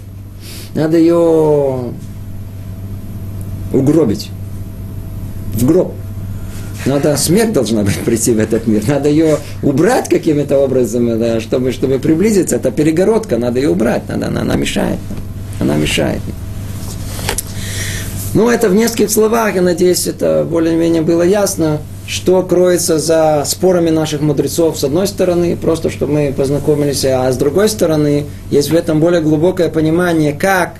Speaker 1: надо ее угробить в гроб. Надо, смерть должна быть прийти в этот мир. Надо ее убрать каким-то образом, да, чтобы, чтобы приблизиться. Это перегородка, надо ее убрать. Надо, она, она мешает. Она мешает. Ну, это в нескольких словах, я надеюсь, это более-менее было ясно, что кроется за спорами наших мудрецов с одной стороны, просто чтобы мы познакомились, а с другой стороны, есть в этом более глубокое понимание, как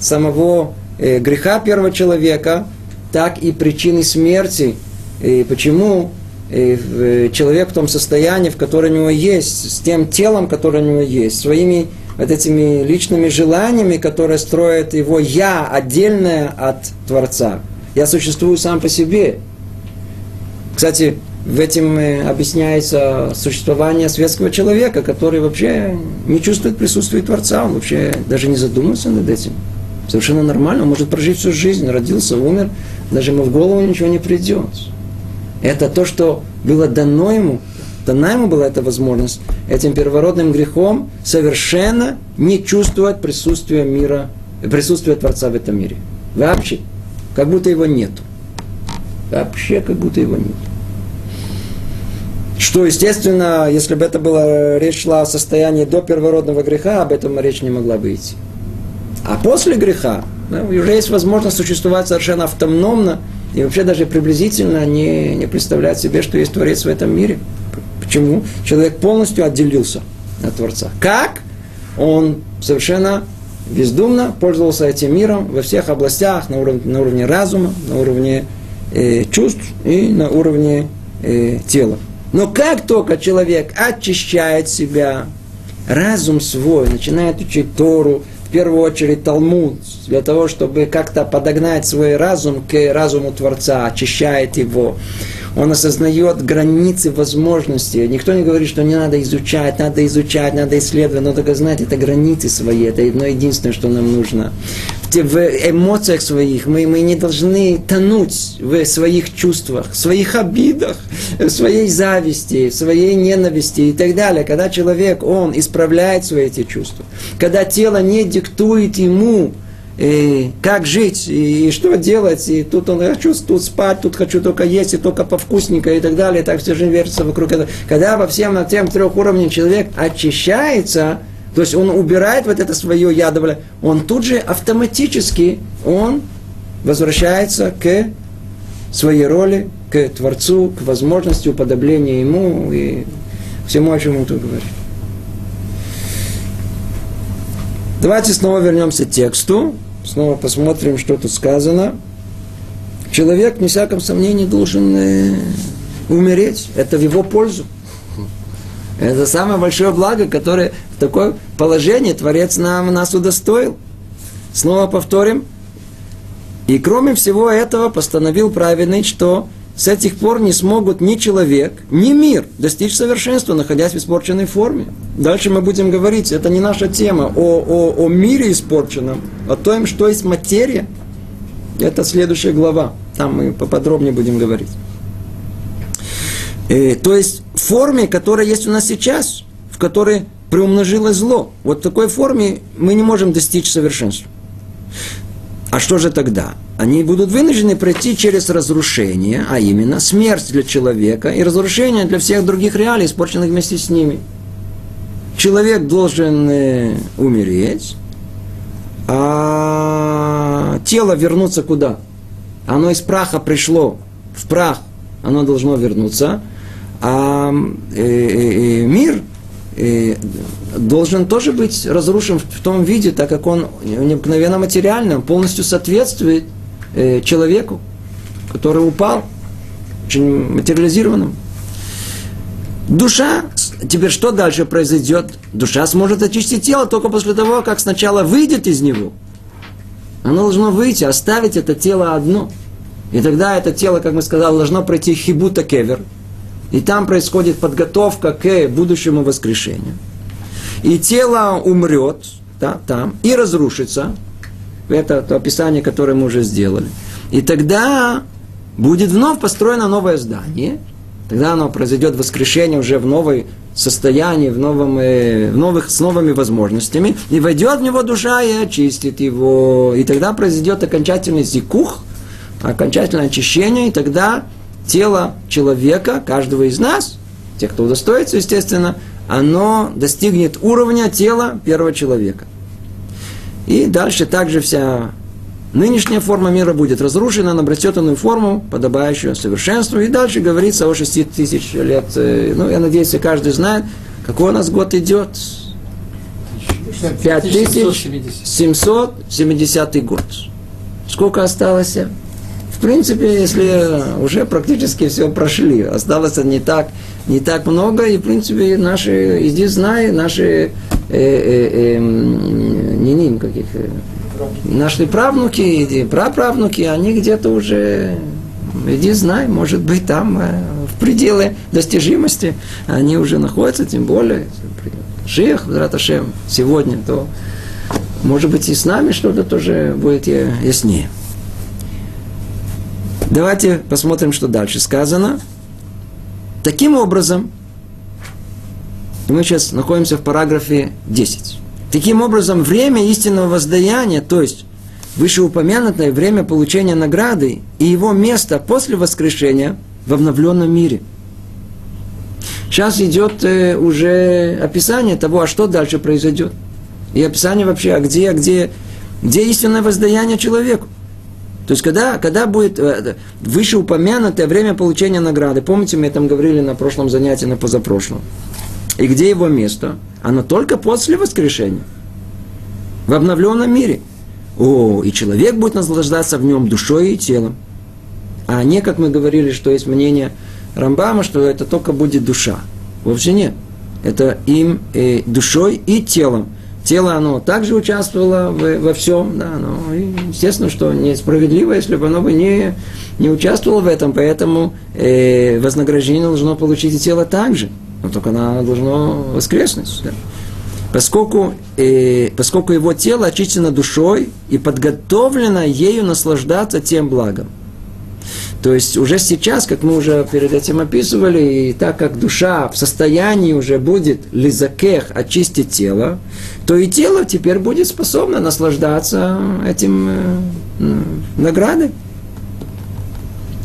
Speaker 1: самого э, греха первого человека, так и причины смерти и почему э, человек в том состоянии, в котором у него есть, с тем телом, которое у него есть, своими вот этими личными желаниями, которые строят его «я» отдельное от Творца. Я существую сам по себе. Кстати, в этом объясняется существование светского человека, который вообще не чувствует присутствия Творца, он вообще даже не задумывается над этим. Совершенно нормально, он может прожить всю жизнь, родился, умер, даже ему в голову ничего не придет. Это то, что было дано ему, дана ему была эта возможность, этим первородным грехом совершенно не чувствовать присутствия мира, присутствия Творца в этом мире. Вообще, как будто его нету. Вообще, как будто его нет. Что, естественно, если бы это была речь шла о состоянии до первородного греха, об этом речь не могла бы идти. А после греха да, уже есть возможность существовать совершенно автономно, и вообще даже приблизительно не, не представляет себе, что есть Творец в этом мире. Почему? Человек полностью отделился от Творца. Как? Он совершенно бездумно пользовался этим миром во всех областях, на уровне, на уровне разума, на уровне э, чувств и на уровне э, тела. Но как только человек очищает себя, разум свой, начинает учить Тору, первую очередь Талмуд, для того, чтобы как-то подогнать свой разум к разуму Творца, очищает его. Он осознает границы возможностей. Никто не говорит, что не надо изучать, надо изучать, надо исследовать, но только знать это границы свои, это одно единственное, что нам нужно в эмоциях своих, мы, мы не должны тонуть в своих чувствах, в своих обидах, в своей зависти, в своей ненависти и так далее. Когда человек, он исправляет свои эти чувства, когда тело не диктует ему, и как жить, и, что делать, и тут он хочу тут спать, тут хочу только есть, и только повкусненько, и так далее, и так все жизнь вертится вокруг этого. Когда во всем на тем трех уровнях человек очищается, то есть он убирает вот это свое ядовле, он тут же автоматически, он возвращается к своей роли, к Творцу, к возможности уподобления Ему и всему, о чем он тут говорит. Давайте снова вернемся к тексту, снова посмотрим, что тут сказано. Человек, не всяком сомнении, должен э, умереть. Это в его пользу. Это самое большое благо, которое в такое положение Творец нам, нас удостоил. Снова повторим. И кроме всего этого постановил праведный, что с этих пор не смогут ни человек, ни мир достичь совершенства, находясь в испорченной форме. Дальше мы будем говорить, это не наша тема, о, о, о мире испорченном, о том, что есть материя. Это следующая глава, там мы поподробнее будем говорить. И, э, то есть форме, которая есть у нас сейчас, в которой приумножилось зло. Вот в такой форме мы не можем достичь совершенства. А что же тогда? Они будут вынуждены пройти через разрушение, а именно смерть для человека и разрушение для всех других реалий, испорченных вместе с ними. Человек должен э, умереть, а тело вернуться куда? Оно из праха пришло в прах, оно должно вернуться, а э, э, мир должен тоже быть разрушен в том виде, так как он необыкновенно материальным, полностью соответствует э, человеку, который упал, очень материализированным. Душа, теперь что дальше произойдет? Душа сможет очистить тело только после того, как сначала выйдет из него. Оно должно выйти, оставить это тело одно. И тогда это тело, как мы сказали, должно пройти хибута кевер. И там происходит подготовка к будущему воскрешению. И тело умрет, да, там, и разрушится. Это то описание, которое мы уже сделали. И тогда будет вновь построено новое здание – Тогда оно произойдет воскрешение уже в новой состоянии, в, новом, э, в новых, с новыми возможностями, и войдет в него душа и очистит его. И тогда произойдет окончательный зикух, окончательное очищение, и тогда тело человека, каждого из нас, тех, кто удостоится, естественно, оно достигнет уровня тела первого человека. И дальше также вся Нынешняя форма мира будет разрушена, она обретет иную форму, подобающую совершенству. И дальше говорится о 6 тысяч лет. Э, ну, я надеюсь, каждый знает, какой у нас год идет. 5770 год. Сколько осталось? Принципе, если уже практически все прошли, осталось не так, не так много, и в принципе наши, иди знай, наши э, э, э, не ним каких э, наши правнуки и праправнуки, они где-то уже, иди знай, может быть, там э, в пределы достижимости они уже находятся, тем более, Шех, Раташем, сегодня, то, может быть, и с нами что-то тоже будет яснее. Давайте посмотрим, что дальше сказано. Таким образом, мы сейчас находимся в параграфе 10. Таким образом, время истинного воздаяния, то есть вышеупомянутое время получения награды и его место после воскрешения в обновленном мире. Сейчас идет э, уже описание того, а что дальше произойдет. И описание вообще, а где, а где, где истинное воздаяние человеку. То есть, когда, когда будет э, вышеупомянутое время получения награды, помните, мы там говорили на прошлом занятии, на позапрошлом, и где его место? Оно только после воскрешения. В обновленном мире. О, и человек будет наслаждаться в нем душой и телом. А не, как мы говорили, что есть мнение Рамбама, что это только будет душа. Вовсе нет. Это им э, душой и телом. Тело, оно также участвовало во всем, да, но естественно, что несправедливо, если бы оно бы не, не участвовало в этом, поэтому э, вознаграждение должно получить и тело также но только она должно воскреснуть. Да. Поскольку, э, поскольку его тело очищено душой и подготовлено ею наслаждаться тем благом. То есть уже сейчас, как мы уже перед этим описывали, и так как душа в состоянии уже будет лизакех очистить тело, то и тело теперь будет способно наслаждаться этим э, наградой.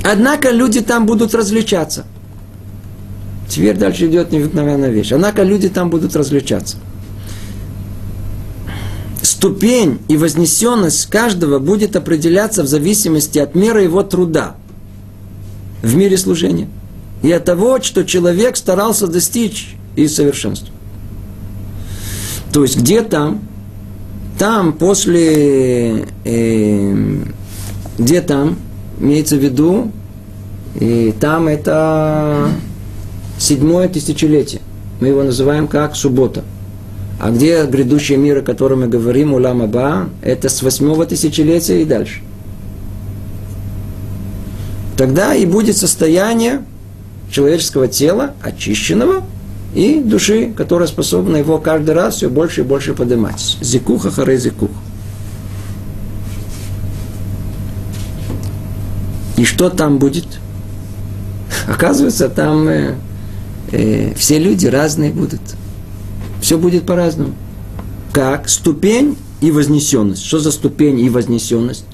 Speaker 1: Однако люди там будут различаться – Теперь дальше идет необыкновенная вещь. Однако люди там будут различаться. Ступень и вознесенность каждого будет определяться в зависимости от меры его труда в мире служения и от того, что человек старался достичь и совершенства. То есть где там? Там после, э, где там, имеется в виду, и там это седьмое тысячелетие. Мы его называем как суббота. А где грядущий мир, о котором мы говорим, Улам Аба, это с восьмого тысячелетия и дальше. Тогда и будет состояние человеческого тела, очищенного, и души, которая способна его каждый раз все больше и больше поднимать. Зикуха харе зикух. И что там будет? Оказывается, там э, э, все люди разные будут. Все будет по-разному. Как? Ступень и вознесенность. Что за ступень и вознесенность?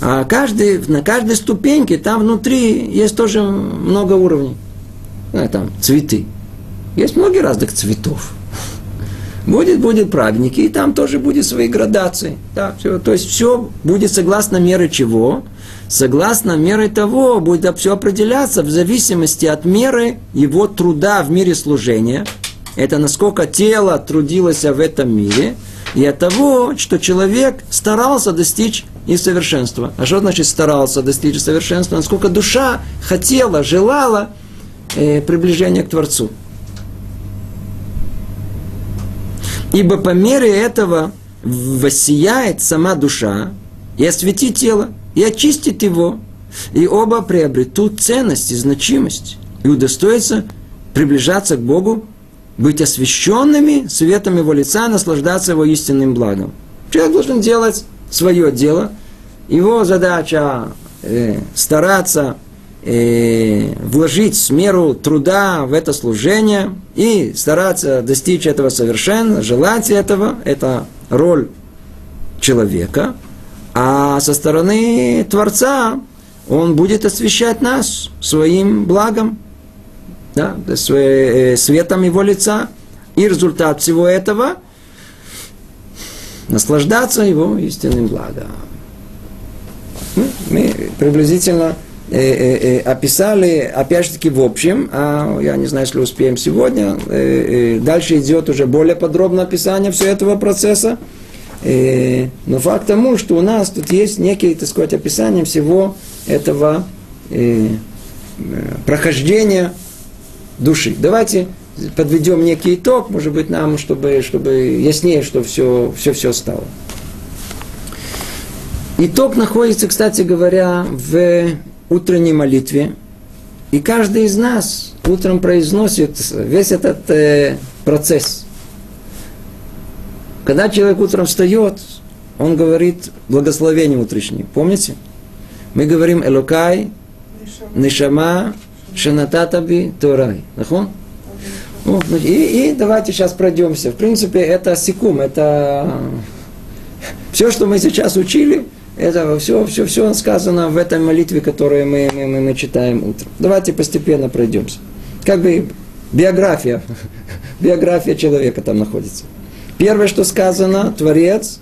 Speaker 1: А каждый, на каждой ступеньке там внутри есть тоже много уровней. А, там цветы. Есть много разных цветов. Будет, будет праведники, и там тоже будет свои градации. Да, все, то есть все будет согласно меры чего? Согласно меры того, будет все определяться в зависимости от меры его труда в мире служения. Это насколько тело трудилось в этом мире, и от того, что человек старался достичь и совершенства. А что значит старался достичь совершенства? Насколько душа хотела, желала э, приближения к Творцу. Ибо по мере этого воссияет сама душа и осветит тело, и очистит его, и оба приобретут ценность и значимость, и удостоятся приближаться к Богу, быть освященными светом Его лица, наслаждаться Его истинным благом. Человек должен делать свое дело. Его задача э, стараться э, вложить меру труда в это служение и стараться достичь этого совершенно, желать этого, это роль человека. А со стороны Творца он будет освещать нас своим благом, да, э, светом его лица. И результат всего этого наслаждаться его истинным благом. Ну, мы приблизительно Э, э, э, описали, опять же таки, в общем, а я не знаю, если успеем сегодня, дальше идет уже более подробное описание всего этого процесса. Но факт тому, что у нас тут есть некие, так сказать, описание всего этого прохождения души. Давайте подведем некий итог, может быть, нам, чтобы, чтобы яснее, что все, все, все стало. Итог находится, кстати говоря, в утренней молитве, и каждый из нас утром произносит весь этот э, процесс. Когда человек утром встает, он говорит благословение утреннее. Помните? Мы говорим Элокай, Нишама, Шанататаби, Торай. Нахон? И, и давайте сейчас пройдемся. В принципе, это секум, это все, что мы сейчас учили, это все, все, все сказано в этой молитве, которую мы, мы, мы, мы читаем утром. Давайте постепенно пройдемся. Как бы биография, биография человека там находится. Первое, что сказано, Творец,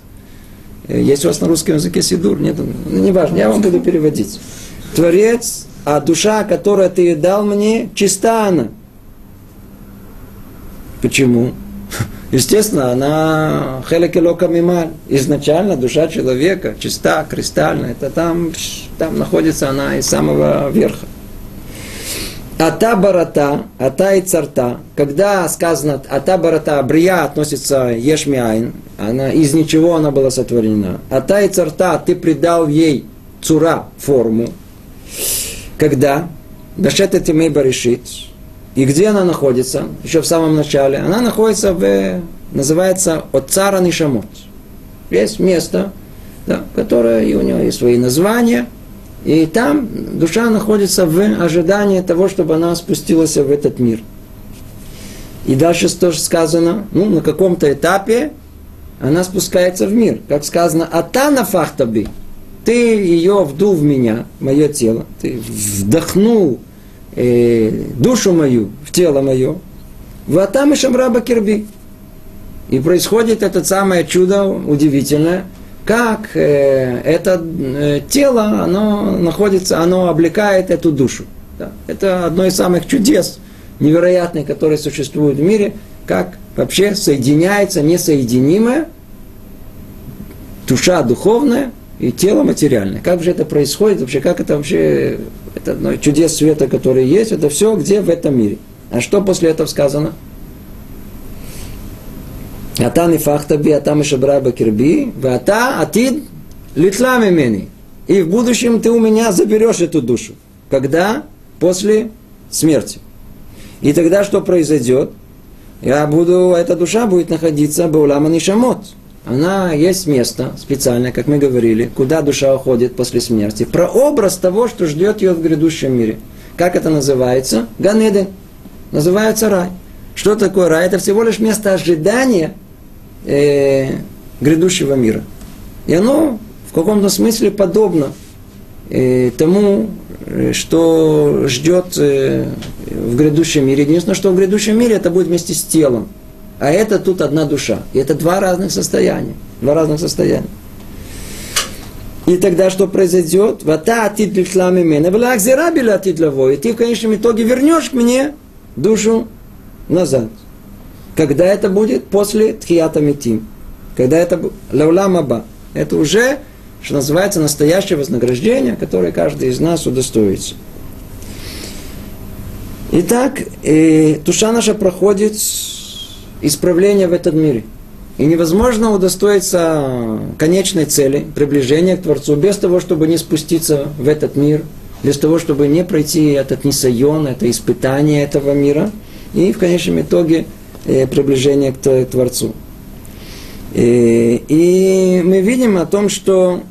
Speaker 1: э, есть у вас на русском языке Сидур, нет, ну, не важно, я вам буду переводить. Творец, а душа, которую ты дал мне, чиста она. Почему? Естественно, она хелекелока мималь. Изначально душа человека чиста, кристальная. Это там, там находится она из самого верха. Ата барата, ата и царта. Когда сказано ата барата, брия относится ешмиайн, она из ничего она была сотворена. Ата и царта, ты придал ей цура, форму. Когда? Дашет этимей баришит, и где она находится? Еще в самом начале. Она находится в, называется Отцара Нишамот. Есть место, да, которое и у него есть свои названия. И там душа находится в ожидании того, чтобы она спустилась в этот мир. И дальше тоже сказано, ну, на каком-то этапе она спускается в мир. Как сказано, атана фахтаби, ты ее вдул в меня, мое тело, ты вдохнул э, душу мою в тело мое, ватам и шамраба кирби. И происходит это самое чудо удивительное, как э, это э, тело, оно находится, оно облекает эту душу. Да? Это одно из самых чудес невероятных, которые существуют в мире, как вообще соединяется несоединимое душа духовная и тело материальное. Как же это происходит вообще? Как это вообще? Это ну, чудес света, которые есть, это все где в этом мире. А что после этого сказано? Атан и фахтаби, атам и шабраба кирби, ата атид литлами мени. И в будущем ты у меня заберешь эту душу. Когда? После смерти. И тогда что произойдет? Я буду, эта душа будет находиться в Улама Нишамот, она есть место специальное, как мы говорили, куда душа уходит после смерти. Прообраз того, что ждет ее в грядущем мире. Как это называется? Ганеден. Называется рай. Что такое рай? Это всего лишь место ожидания э, грядущего мира. И оно в каком-то смысле подобно э, тому, э, что ждет э, в грядущем мире. Единственное, что в грядущем мире это будет вместе с телом. А это тут одна душа. И это два разных состояния. Два разных состояния. И тогда что произойдет? Вата атит лишлами мене, валакзирабиля атит И ты в конечном итоге вернешь к мне душу назад. Когда это будет? После Тхията Митим. Когда это Лаулам Аба. Это уже, что называется, настоящее вознаграждение, которое каждый из нас удостоится. Итак, э, душа наша проходит исправление в этом мире. И невозможно удостоиться конечной цели, приближения к Творцу, без того, чтобы не спуститься в этот мир, без того, чтобы не пройти этот несайон, это испытание этого мира, и в конечном итоге э, приближение к Творцу. И, э, и мы видим о том, что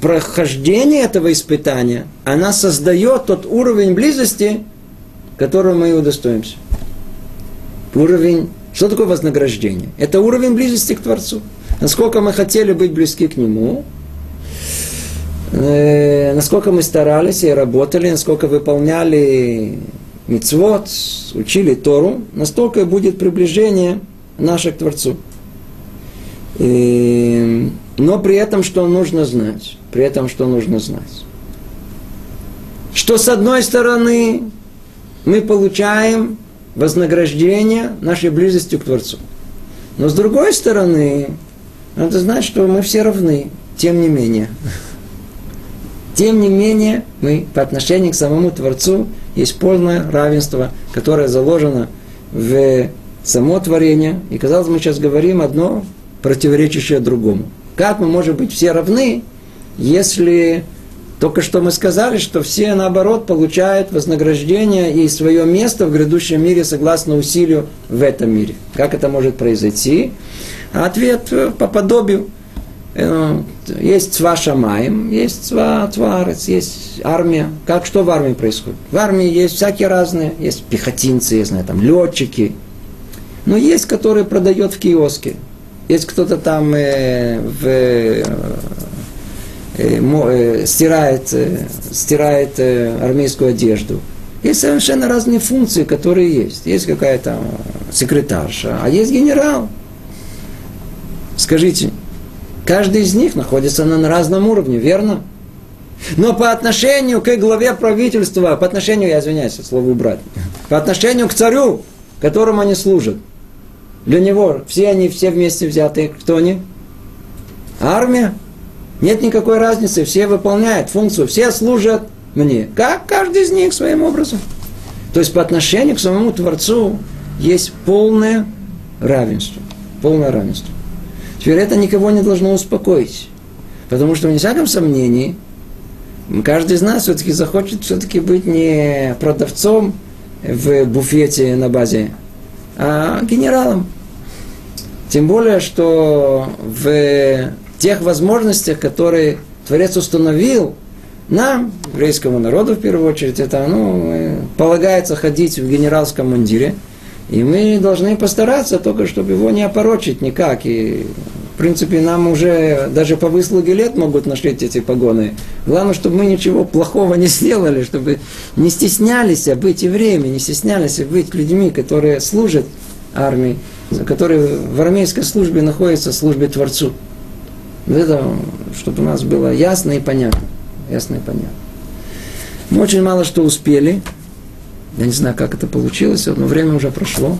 Speaker 1: прохождение этого испытания, она создает тот уровень близости, которого мы удостоимся. Уровень что такое вознаграждение? Это уровень близости к Творцу. Насколько мы хотели быть близки к Нему, э, насколько мы старались и работали, насколько выполняли мицвод, учили Тору, настолько будет приближение наше к Творцу. И, но при этом что нужно знать? При этом что нужно знать? Что с одной стороны мы получаем вознаграждение нашей близостью к Творцу. Но с другой стороны, надо знать, что мы все равны, тем не менее. Тем не менее, мы по отношению к самому Творцу есть полное равенство, которое заложено в само творение. И, казалось, мы сейчас говорим одно противоречащее другому. Как мы можем быть все равны, если только что мы сказали, что все, наоборот, получают вознаграждение и свое место в грядущем мире согласно усилию в этом мире. Как это может произойти? ответ э, по подобию. Э, есть цва шамаем, есть цва тварец, есть армия. Как что в армии происходит? В армии есть всякие разные. Есть пехотинцы, я знаю, там летчики. Но есть, которые продают в киоске. Есть кто-то там э, в э, стирает, э, стирает армейскую одежду. Есть совершенно разные функции, которые есть. Есть какая-то секретарша, а есть генерал. Скажите, каждый из них находится на разном уровне, верно? Но по отношению к главе правительства, по отношению, я извиняюсь, слово убрать, по отношению к царю, которому они служат, для него все они все вместе взятые, кто они? Армия. Нет никакой разницы, все выполняют функцию, все служат мне. Как каждый из них своим образом. То есть по отношению к самому Творцу есть полное равенство. Полное равенство. Теперь это никого не должно успокоить. Потому что, вне всяком сомнении, каждый из нас все-таки захочет все-таки быть не продавцом в буфете на базе, а генералом. Тем более, что в тех возможностях, которые Творец установил нам, еврейскому народу в первую очередь, это ну, полагается ходить в генеральском мундире, и мы должны постараться только, чтобы его не опорочить никак. И, в принципе, нам уже даже по выслуге лет могут нашить эти погоны. Главное, чтобы мы ничего плохого не сделали, чтобы не стеснялись быть евреями, не стеснялись быть людьми, которые служат армии, которые в армейской службе находятся в службе Творцу. Это, чтобы у нас было ясно и понятно. Ясно и понятно. Мы очень мало что успели. Я не знаю, как это получилось, но время уже прошло.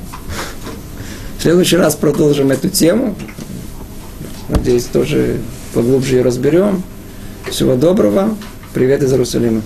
Speaker 1: В следующий раз продолжим эту тему. Надеюсь, тоже поглубже ее разберем. Всего доброго. Привет из Иерусалима.